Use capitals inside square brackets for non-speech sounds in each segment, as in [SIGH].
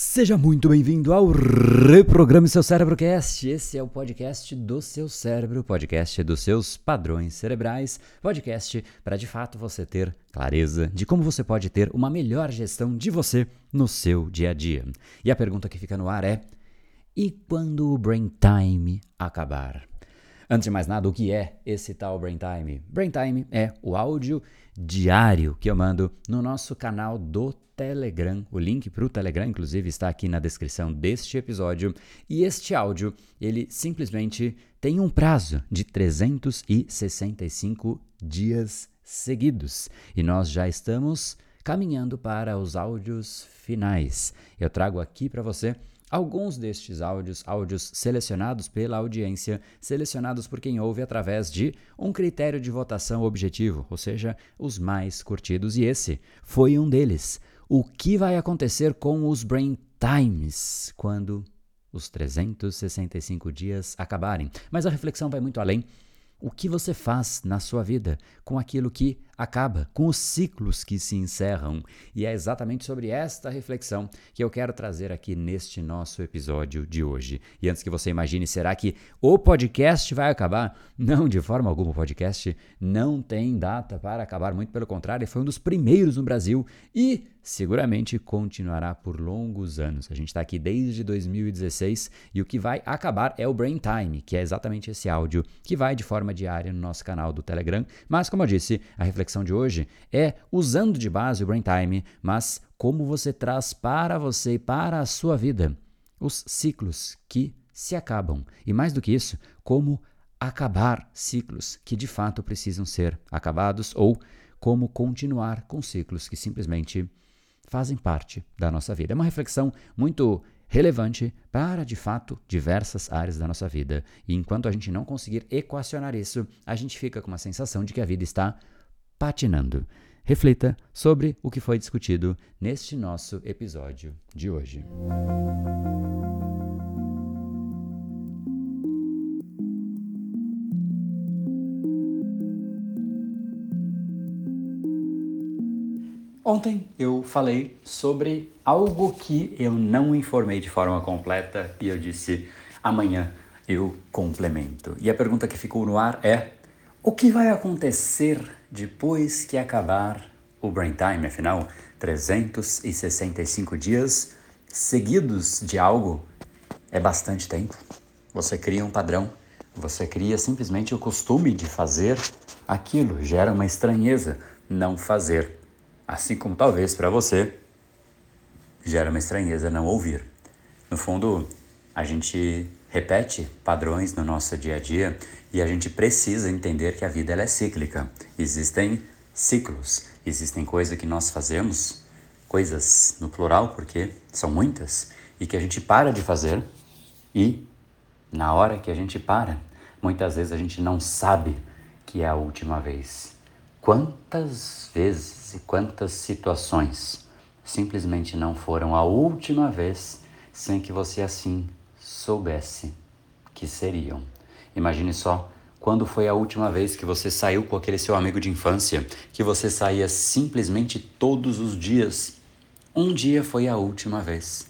Seja muito bem-vindo ao Reprograme Seu Cérebrocast. Esse é o podcast do seu cérebro, podcast dos seus padrões cerebrais, podcast para de fato você ter clareza de como você pode ter uma melhor gestão de você no seu dia a dia. E a pergunta que fica no ar é: e quando o Brain Time acabar? Antes de mais nada, o que é esse tal Brain Time? Brain Time é o áudio diário que eu mando no nosso canal do Telegram. O link para o Telegram, inclusive, está aqui na descrição deste episódio. E este áudio, ele simplesmente tem um prazo de 365 dias seguidos. E nós já estamos caminhando para os áudios finais. Eu trago aqui para você Alguns destes áudios, áudios selecionados pela audiência, selecionados por quem ouve através de um critério de votação objetivo, ou seja, os mais curtidos, e esse foi um deles o que vai acontecer com os Brain Times quando os 365 dias acabarem. Mas a reflexão vai muito além. O que você faz na sua vida com aquilo que acaba, com os ciclos que se encerram. E é exatamente sobre esta reflexão que eu quero trazer aqui neste nosso episódio de hoje. E antes que você imagine, será que o podcast vai acabar? Não, de forma alguma, o podcast não tem data para acabar, muito pelo contrário, foi um dos primeiros no Brasil e seguramente continuará por longos anos. A gente está aqui desde 2016 e o que vai acabar é o Brain Time, que é exatamente esse áudio que vai de forma diária no nosso canal do Telegram. Mas, como eu disse, a reflexão reflexão de hoje é usando de base o Brain Time, mas como você traz para você e para a sua vida os ciclos que se acabam. E mais do que isso, como acabar ciclos que de fato precisam ser acabados ou como continuar com ciclos que simplesmente fazem parte da nossa vida. É uma reflexão muito relevante para, de fato, diversas áreas da nossa vida. E enquanto a gente não conseguir equacionar isso, a gente fica com uma sensação de que a vida está patinando. Reflita sobre o que foi discutido neste nosso episódio de hoje. Ontem eu falei sobre algo que eu não informei de forma completa e eu disse amanhã eu complemento. E a pergunta que ficou no ar é: o que vai acontecer depois que acabar o Brain Time? Afinal, 365 dias seguidos de algo é bastante tempo. Você cria um padrão, você cria simplesmente o costume de fazer aquilo, gera uma estranheza não fazer. Assim como talvez para você gera uma estranheza não ouvir. No fundo, a gente repete padrões no nosso dia a dia e a gente precisa entender que a vida ela é cíclica. Existem ciclos, existem coisas que nós fazemos, coisas no plural, porque são muitas, e que a gente para de fazer e na hora que a gente para, muitas vezes a gente não sabe que é a última vez. Quantas vezes e quantas situações simplesmente não foram a última vez sem que você assim soubesse que seriam. Imagine só quando foi a última vez que você saiu com aquele seu amigo de infância, que você saía simplesmente todos os dias. Um dia foi a última vez.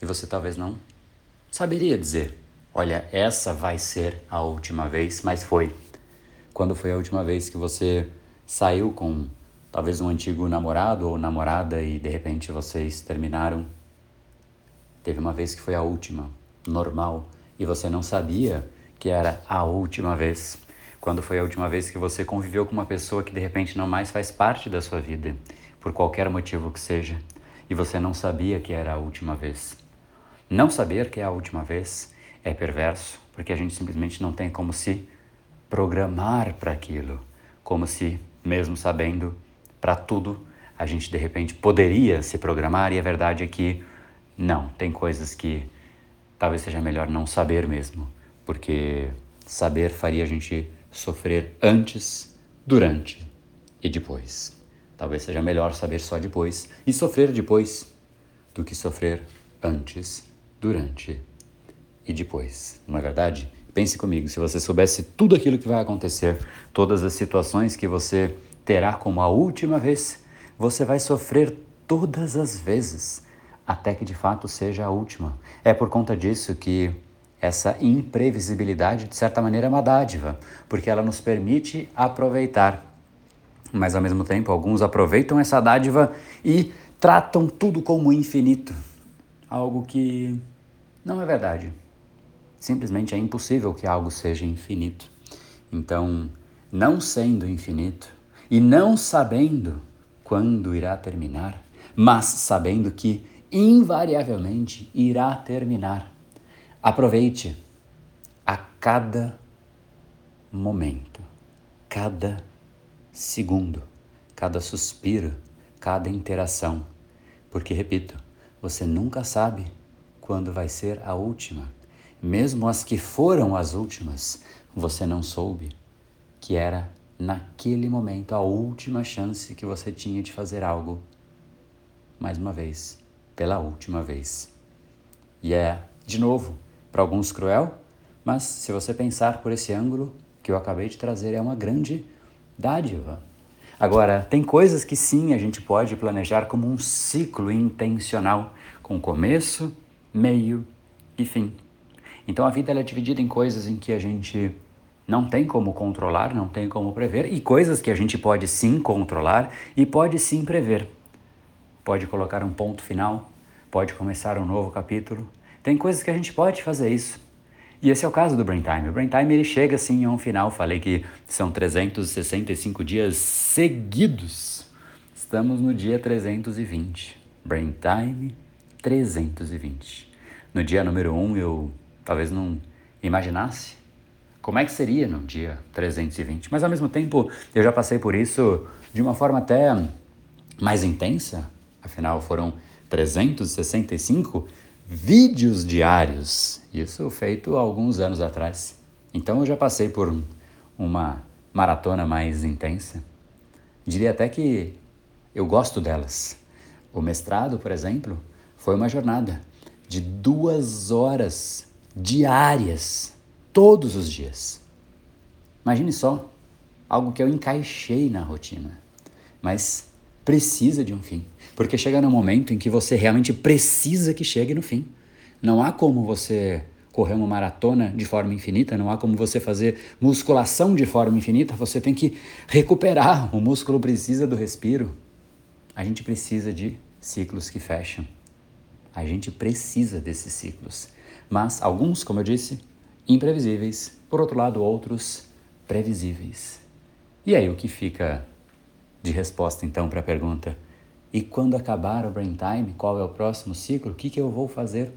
E você talvez não saberia dizer: olha, essa vai ser a última vez, mas foi. Quando foi a última vez que você saiu com talvez um antigo namorado ou namorada e de repente vocês terminaram? Teve uma vez que foi a última, normal, e você não sabia que era a última vez. Quando foi a última vez que você conviveu com uma pessoa que de repente não mais faz parte da sua vida, por qualquer motivo que seja, e você não sabia que era a última vez. Não saber que é a última vez é perverso, porque a gente simplesmente não tem como se programar para aquilo, como se, mesmo sabendo para tudo, a gente de repente poderia se programar, e a verdade é que não, tem coisas que talvez seja melhor não saber mesmo porque saber faria a gente sofrer antes, durante e depois. Talvez seja melhor saber só depois e sofrer depois do que sofrer antes, durante e depois. Não é verdade? Pense comigo, se você soubesse tudo aquilo que vai acontecer, todas as situações que você terá como a última vez, você vai sofrer todas as vezes até que de fato seja a última. É por conta disso que essa imprevisibilidade, de certa maneira, é uma dádiva, porque ela nos permite aproveitar. Mas, ao mesmo tempo, alguns aproveitam essa dádiva e tratam tudo como infinito, algo que não é verdade. Simplesmente é impossível que algo seja infinito. Então, não sendo infinito e não sabendo quando irá terminar, mas sabendo que invariavelmente irá terminar, aproveite a cada momento, cada segundo, cada suspiro, cada interação, porque, repito, você nunca sabe quando vai ser a última. Mesmo as que foram as últimas, você não soube que era naquele momento a última chance que você tinha de fazer algo. Mais uma vez, pela última vez. E é, de novo, para alguns cruel, mas se você pensar por esse ângulo que eu acabei de trazer, é uma grande dádiva. Agora, tem coisas que sim a gente pode planejar como um ciclo intencional, com começo, meio e fim. Então a vida é dividida em coisas em que a gente não tem como controlar, não tem como prever, e coisas que a gente pode sim controlar e pode sim prever. Pode colocar um ponto final, pode começar um novo capítulo. Tem coisas que a gente pode fazer isso. E esse é o caso do Brain Time. O Brain Time ele chega assim a um final. Falei que são 365 dias seguidos. Estamos no dia 320. Brain Time 320. No dia número 1 um, eu talvez não imaginasse como é que seria no dia 320. Mas ao mesmo tempo, eu já passei por isso de uma forma até mais intensa. Afinal, foram 365 vídeos diários. Isso feito alguns anos atrás. Então eu já passei por uma maratona mais intensa. Diria até que eu gosto delas. O mestrado, por exemplo, foi uma jornada de duas horas diárias todos os dias. Imagine só, algo que eu encaixei na rotina, mas precisa de um fim, porque chega no momento em que você realmente precisa que chegue no fim. Não há como você correr uma maratona de forma infinita, não há como você fazer musculação de forma infinita, você tem que recuperar. O músculo precisa do respiro. A gente precisa de ciclos que fecham. A gente precisa desses ciclos. Mas alguns, como eu disse, imprevisíveis, por outro lado, outros previsíveis. E aí, o que fica de resposta então para a pergunta: e quando acabar o brain time, qual é o próximo ciclo? O que, que eu vou fazer?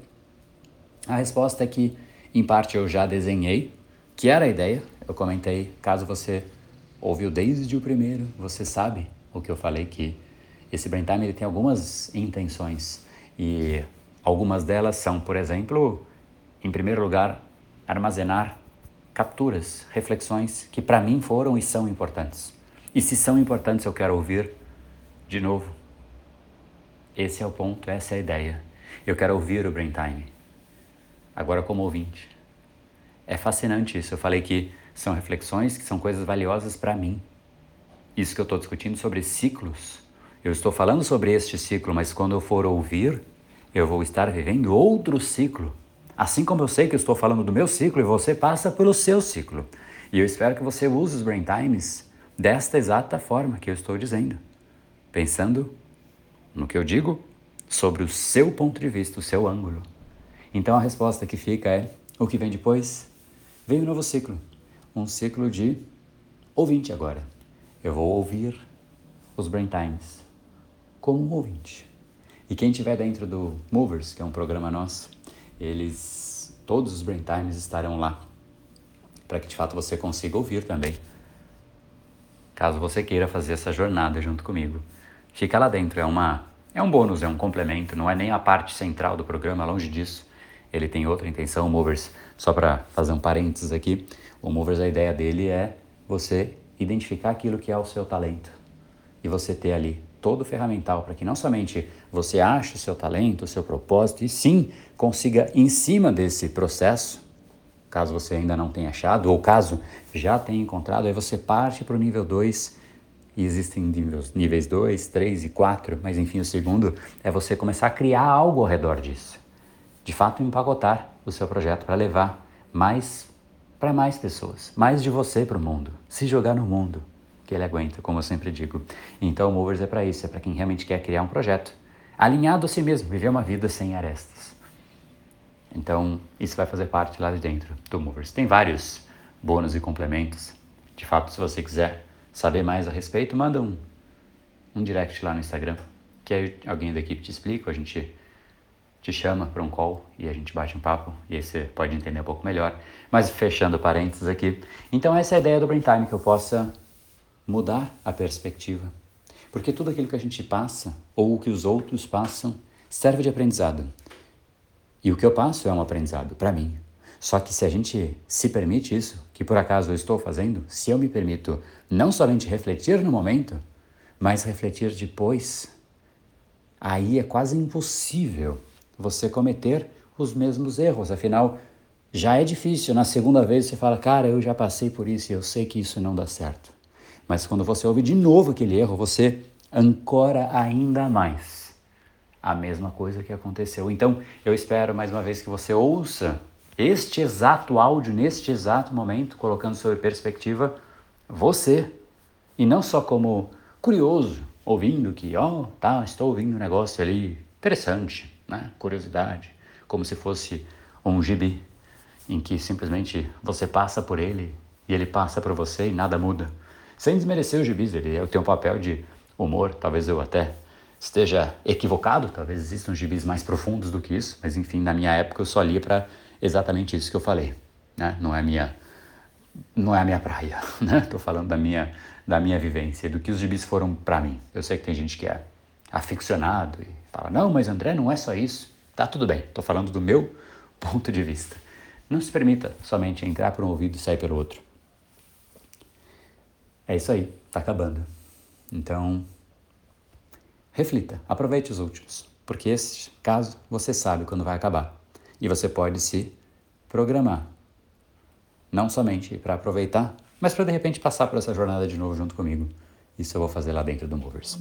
A resposta é que, em parte, eu já desenhei, que era a ideia, eu comentei, caso você ouviu desde o primeiro, você sabe o que eu falei, que esse brain time ele tem algumas intenções e algumas delas são, por exemplo, em primeiro lugar, armazenar capturas, reflexões que para mim foram e são importantes. E se são importantes, eu quero ouvir de novo. Esse é o ponto, essa é a ideia. Eu quero ouvir o Brain Time. Agora, como ouvinte. É fascinante isso. Eu falei que são reflexões que são coisas valiosas para mim. Isso que eu estou discutindo sobre ciclos. Eu estou falando sobre este ciclo, mas quando eu for ouvir, eu vou estar vivendo outro ciclo Assim como eu sei que eu estou falando do meu ciclo e você passa pelo seu ciclo. E eu espero que você use os Brain Times desta exata forma que eu estou dizendo, pensando no que eu digo sobre o seu ponto de vista, o seu ângulo. Então a resposta que fica é: o que vem depois? Vem um novo ciclo, um ciclo de ouvinte agora. Eu vou ouvir os Brain Times como um ouvinte. E quem estiver dentro do Movers, que é um programa nosso, eles, todos os Brain Times estarão lá, para que de fato você consiga ouvir também. Caso você queira fazer essa jornada junto comigo, fica lá dentro, é uma é um bônus, é um complemento, não é nem a parte central do programa, longe disso. Ele tem outra intenção, o Movers, só para fazer um parênteses aqui, o Movers, a ideia dele é você identificar aquilo que é o seu talento e você ter ali todo o ferramental para que não somente você ache o seu talento, o seu propósito, e sim consiga, em cima desse processo, caso você ainda não tenha achado, ou caso já tenha encontrado, aí você parte para o nível 2 e existem níveis, níveis 2, 3 e 4, mas enfim, o segundo é você começar a criar algo ao redor disso. De fato, empacotar o seu projeto para levar mais para mais pessoas, mais de você para o mundo, se jogar no mundo que ele aguenta, como eu sempre digo. Então, o Movers é para isso, é para quem realmente quer criar um projeto alinhado a si mesmo, viver uma vida sem arestas. Então, isso vai fazer parte lá de dentro do Movers. Tem vários bônus e complementos. De fato, se você quiser saber mais a respeito, manda um, um direct lá no Instagram, que aí alguém da equipe te explica, a gente te chama para um call e a gente bate um papo e aí você pode entender um pouco melhor. Mas fechando parênteses aqui, então essa é a ideia do Brain Time, que eu possa mudar a perspectiva. Porque tudo aquilo que a gente passa, ou o que os outros passam, serve de aprendizado. E o que eu passo é um aprendizado para mim. Só que se a gente se permite isso, que por acaso eu estou fazendo, se eu me permito não somente refletir no momento, mas refletir depois, aí é quase impossível você cometer os mesmos erros. Afinal, já é difícil. Na segunda vez você fala, cara, eu já passei por isso e eu sei que isso não dá certo. Mas quando você ouve de novo aquele erro, você ancora ainda mais a mesma coisa que aconteceu. Então, eu espero mais uma vez que você ouça este exato áudio neste exato momento, colocando sobre perspectiva você e não só como curioso, ouvindo que, ó, oh, tá, estou ouvindo um negócio ali interessante, né? Curiosidade, como se fosse um gibi em que simplesmente você passa por ele e ele passa por você e nada muda. Sem desmerecer os gibis, ele tem um papel de humor, talvez eu até esteja equivocado, talvez existam gibis mais profundos do que isso, mas enfim, na minha época eu só lia para exatamente isso que eu falei, né? Não é minha não é a minha praia, [LAUGHS] né? Tô falando da minha da minha vivência, do que os gibis foram para mim. Eu sei que tem gente que é aficionado e fala: "Não, mas André, não é só isso". Tá tudo bem. Tô falando do meu [LAUGHS] ponto de vista. Não se permita somente entrar por um ouvido e sair pelo outro. É isso aí, tá acabando. Então, reflita, aproveite os últimos, porque esse caso você sabe quando vai acabar e você pode se programar, não somente para aproveitar, mas para de repente passar por essa jornada de novo junto comigo. Isso eu vou fazer lá dentro do Movers.